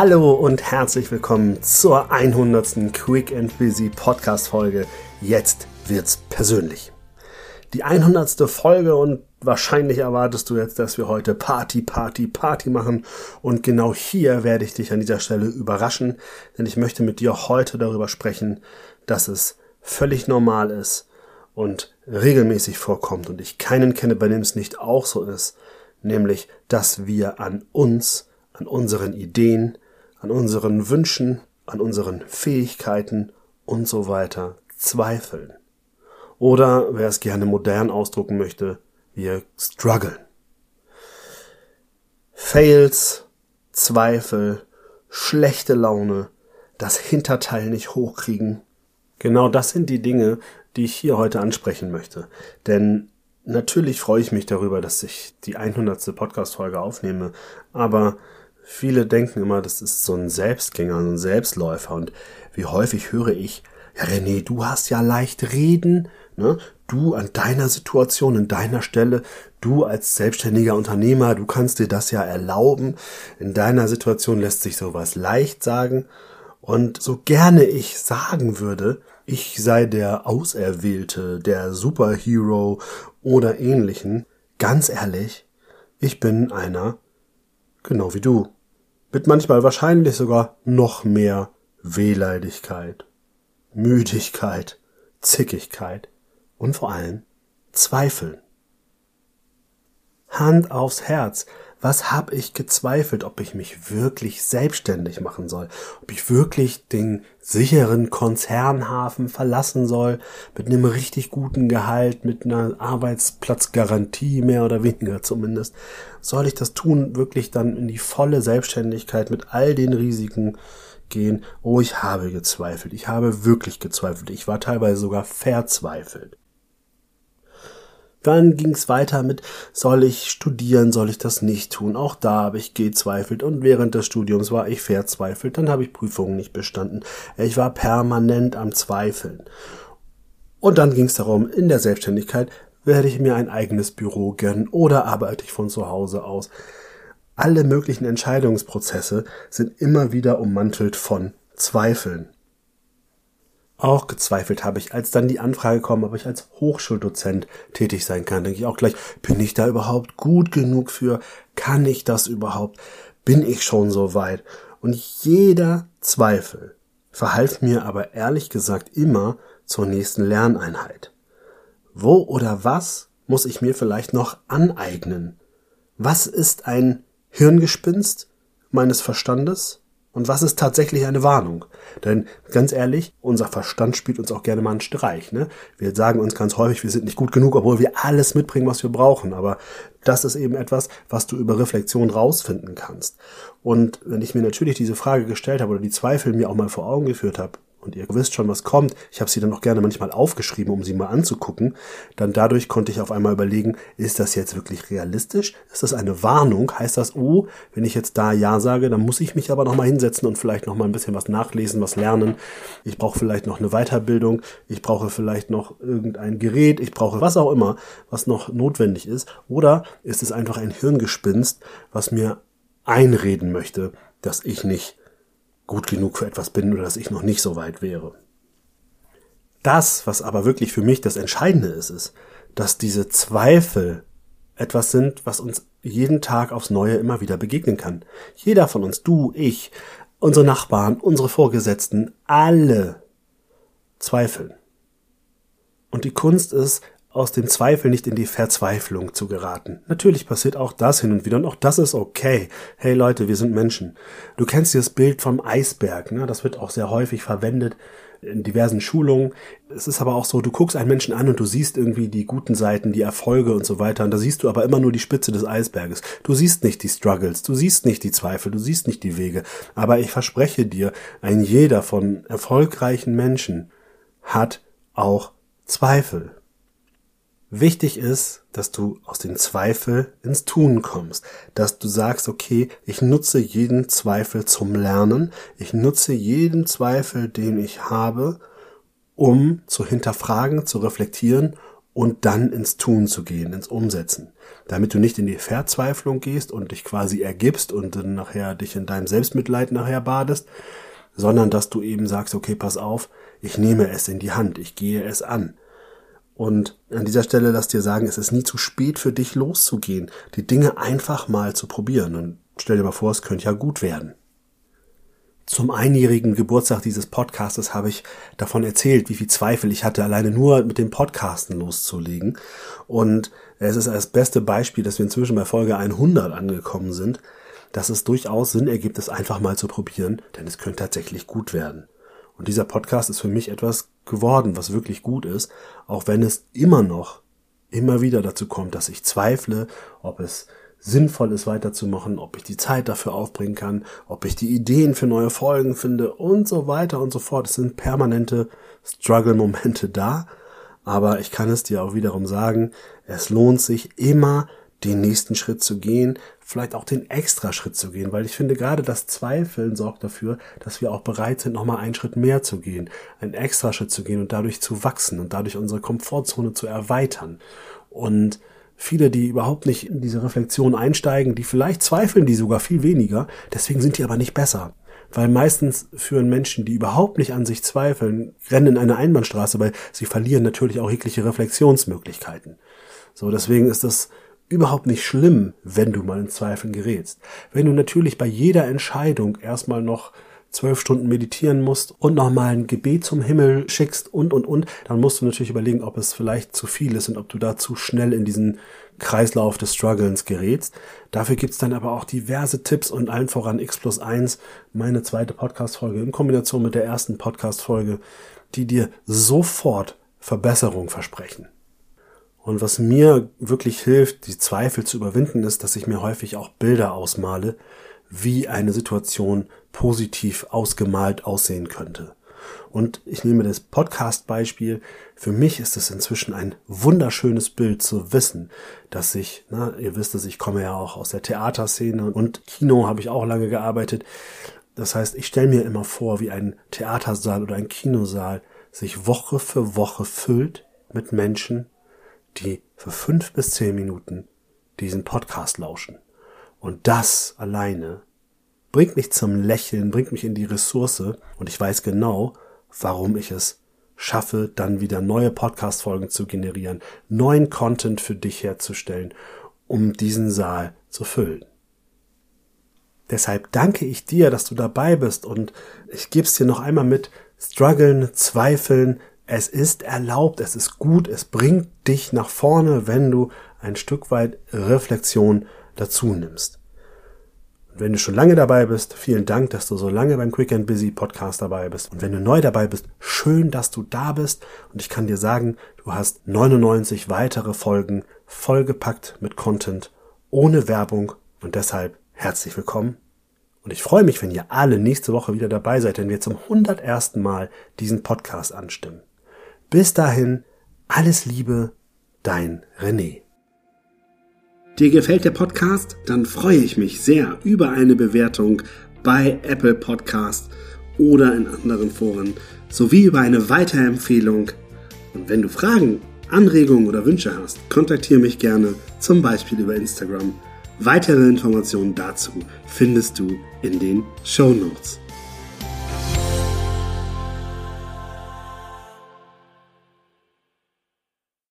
Hallo und herzlich willkommen zur 100. Quick and Busy Podcast Folge. Jetzt wird's persönlich. Die 100. Folge und wahrscheinlich erwartest du jetzt, dass wir heute Party, Party, Party machen. Und genau hier werde ich dich an dieser Stelle überraschen, denn ich möchte mit dir heute darüber sprechen, dass es völlig normal ist und regelmäßig vorkommt und ich keinen kenne, bei dem es nicht auch so ist, nämlich, dass wir an uns an unseren Ideen, an unseren Wünschen, an unseren Fähigkeiten und so weiter zweifeln. Oder wer es gerne modern ausdrucken möchte, wir strugglen. Fails, Zweifel, schlechte Laune, das Hinterteil nicht hochkriegen. Genau das sind die Dinge, die ich hier heute ansprechen möchte. Denn natürlich freue ich mich darüber, dass ich die 100. Podcast-Folge aufnehme, aber Viele denken immer, das ist so ein Selbstgänger, so ein Selbstläufer. Und wie häufig höre ich, ja René, du hast ja leicht reden, ne? Du an deiner Situation, in deiner Stelle, du als selbstständiger Unternehmer, du kannst dir das ja erlauben. In deiner Situation lässt sich sowas leicht sagen. Und so gerne ich sagen würde, ich sei der Auserwählte, der Superhero oder ähnlichen, ganz ehrlich, ich bin einer, genau wie du mit manchmal wahrscheinlich sogar noch mehr Wehleidigkeit, Müdigkeit, Zickigkeit und vor allem Zweifeln. Hand aufs Herz, was habe ich gezweifelt, ob ich mich wirklich selbstständig machen soll, ob ich wirklich den sicheren Konzernhafen verlassen soll, mit einem richtig guten Gehalt, mit einer Arbeitsplatzgarantie, mehr oder weniger zumindest. Soll ich das tun, wirklich dann in die volle Selbstständigkeit mit all den Risiken gehen? Oh, ich habe gezweifelt, ich habe wirklich gezweifelt, ich war teilweise sogar verzweifelt. Dann ging es weiter mit, soll ich studieren, soll ich das nicht tun? Auch da habe ich gezweifelt und während des Studiums war ich verzweifelt. Dann habe ich Prüfungen nicht bestanden. Ich war permanent am Zweifeln. Und dann ging es darum, in der Selbstständigkeit werde ich mir ein eigenes Büro gönnen oder arbeite ich von zu Hause aus. Alle möglichen Entscheidungsprozesse sind immer wieder ummantelt von Zweifeln. Auch gezweifelt habe ich, als dann die Anfrage kam, ob ich als Hochschuldozent tätig sein kann. Denke ich auch gleich, bin ich da überhaupt gut genug für? Kann ich das überhaupt? Bin ich schon so weit? Und jeder Zweifel verhalf mir aber ehrlich gesagt immer zur nächsten Lerneinheit. Wo oder was muss ich mir vielleicht noch aneignen? Was ist ein Hirngespinst meines Verstandes? Und was ist tatsächlich eine Warnung? Denn ganz ehrlich, unser Verstand spielt uns auch gerne mal einen Streich. Ne? Wir sagen uns ganz häufig, wir sind nicht gut genug, obwohl wir alles mitbringen, was wir brauchen. Aber das ist eben etwas, was du über Reflexion rausfinden kannst. Und wenn ich mir natürlich diese Frage gestellt habe oder die Zweifel mir auch mal vor Augen geführt habe, und ihr wisst schon, was kommt. Ich habe sie dann auch gerne manchmal aufgeschrieben, um sie mal anzugucken. Dann dadurch konnte ich auf einmal überlegen, ist das jetzt wirklich realistisch? Ist das eine Warnung? Heißt das, oh, wenn ich jetzt da Ja sage, dann muss ich mich aber nochmal hinsetzen und vielleicht nochmal ein bisschen was nachlesen, was lernen. Ich brauche vielleicht noch eine Weiterbildung. Ich brauche vielleicht noch irgendein Gerät. Ich brauche was auch immer, was noch notwendig ist. Oder ist es einfach ein Hirngespinst, was mir einreden möchte, dass ich nicht gut genug für etwas bin oder dass ich noch nicht so weit wäre. Das, was aber wirklich für mich das Entscheidende ist, ist, dass diese Zweifel etwas sind, was uns jeden Tag aufs Neue immer wieder begegnen kann. Jeder von uns, du, ich, unsere Nachbarn, unsere Vorgesetzten, alle zweifeln. Und die Kunst ist, aus dem Zweifel nicht in die Verzweiflung zu geraten. Natürlich passiert auch das hin und wieder und auch das ist okay. Hey Leute, wir sind Menschen. Du kennst das Bild vom Eisberg, ne? das wird auch sehr häufig verwendet in diversen Schulungen. Es ist aber auch so, du guckst einen Menschen an und du siehst irgendwie die guten Seiten, die Erfolge und so weiter und da siehst du aber immer nur die Spitze des Eisberges. Du siehst nicht die Struggles, du siehst nicht die Zweifel, du siehst nicht die Wege. Aber ich verspreche dir, ein jeder von erfolgreichen Menschen hat auch Zweifel. Wichtig ist, dass du aus dem Zweifel ins Tun kommst, dass du sagst, okay, ich nutze jeden Zweifel zum Lernen, ich nutze jeden Zweifel, den ich habe, um zu hinterfragen, zu reflektieren und dann ins Tun zu gehen, ins Umsetzen. Damit du nicht in die Verzweiflung gehst und dich quasi ergibst und dann nachher dich in deinem Selbstmitleid nachher badest, sondern dass du eben sagst, okay, pass auf, ich nehme es in die Hand, ich gehe es an. Und an dieser Stelle lass dir sagen, es ist nie zu spät für dich loszugehen, die Dinge einfach mal zu probieren. Und stell dir mal vor, es könnte ja gut werden. Zum einjährigen Geburtstag dieses Podcastes habe ich davon erzählt, wie viel Zweifel ich hatte, alleine nur mit dem Podcasten loszulegen. Und es ist das beste Beispiel, dass wir inzwischen bei Folge 100 angekommen sind, dass es durchaus Sinn ergibt, es einfach mal zu probieren, denn es könnte tatsächlich gut werden. Und dieser Podcast ist für mich etwas geworden, was wirklich gut ist, auch wenn es immer noch, immer wieder dazu kommt, dass ich zweifle, ob es sinnvoll ist weiterzumachen, ob ich die Zeit dafür aufbringen kann, ob ich die Ideen für neue Folgen finde und so weiter und so fort. Es sind permanente Struggle-Momente da, aber ich kann es dir auch wiederum sagen, es lohnt sich immer, den nächsten Schritt zu gehen, vielleicht auch den extra Schritt zu gehen, weil ich finde gerade das Zweifeln sorgt dafür, dass wir auch bereit sind, nochmal einen Schritt mehr zu gehen, einen extra Schritt zu gehen und dadurch zu wachsen und dadurch unsere Komfortzone zu erweitern. Und viele, die überhaupt nicht in diese Reflexion einsteigen, die vielleicht zweifeln die sogar viel weniger, deswegen sind die aber nicht besser. Weil meistens führen Menschen, die überhaupt nicht an sich zweifeln, rennen in eine Einbahnstraße, weil sie verlieren natürlich auch jegliche Reflexionsmöglichkeiten. So, deswegen ist das überhaupt nicht schlimm, wenn du mal in Zweifeln gerätst. Wenn du natürlich bei jeder Entscheidung erstmal noch zwölf Stunden meditieren musst und nochmal ein Gebet zum Himmel schickst und, und, und, dann musst du natürlich überlegen, ob es vielleicht zu viel ist und ob du da zu schnell in diesen Kreislauf des Strugglens gerätst. Dafür gibt's dann aber auch diverse Tipps und allen voran X plus eins, meine zweite Podcast-Folge in Kombination mit der ersten Podcast-Folge, die dir sofort Verbesserung versprechen. Und was mir wirklich hilft, die Zweifel zu überwinden, ist, dass ich mir häufig auch Bilder ausmale, wie eine Situation positiv ausgemalt aussehen könnte. Und ich nehme das Podcast-Beispiel. Für mich ist es inzwischen ein wunderschönes Bild zu wissen, dass ich, na, ihr wisst es, ich komme ja auch aus der Theaterszene und Kino habe ich auch lange gearbeitet. Das heißt, ich stelle mir immer vor, wie ein Theatersaal oder ein Kinosaal sich Woche für Woche füllt mit Menschen, die für fünf bis zehn Minuten diesen Podcast lauschen. Und das alleine bringt mich zum Lächeln, bringt mich in die Ressource und ich weiß genau, warum ich es schaffe, dann wieder neue Podcast-Folgen zu generieren, neuen Content für dich herzustellen, um diesen Saal zu füllen. Deshalb danke ich dir, dass du dabei bist und ich gebe es dir noch einmal mit, struggeln, zweifeln, es ist erlaubt, es ist gut, es bringt dich nach vorne, wenn du ein Stück weit Reflexion dazu nimmst. Wenn du schon lange dabei bist, vielen Dank, dass du so lange beim Quick and Busy Podcast dabei bist. Und wenn du neu dabei bist, schön, dass du da bist. Und ich kann dir sagen, du hast 99 weitere Folgen vollgepackt mit Content, ohne Werbung. Und deshalb herzlich willkommen. Und ich freue mich, wenn ihr alle nächste Woche wieder dabei seid, wenn wir zum 101. Mal diesen Podcast anstimmen. Bis dahin, alles Liebe, dein René. Dir gefällt der Podcast? Dann freue ich mich sehr über eine Bewertung bei Apple Podcast oder in anderen Foren sowie über eine Weiterempfehlung. Und wenn du Fragen, Anregungen oder Wünsche hast, kontaktiere mich gerne, zum Beispiel über Instagram. Weitere Informationen dazu findest du in den Show Notes.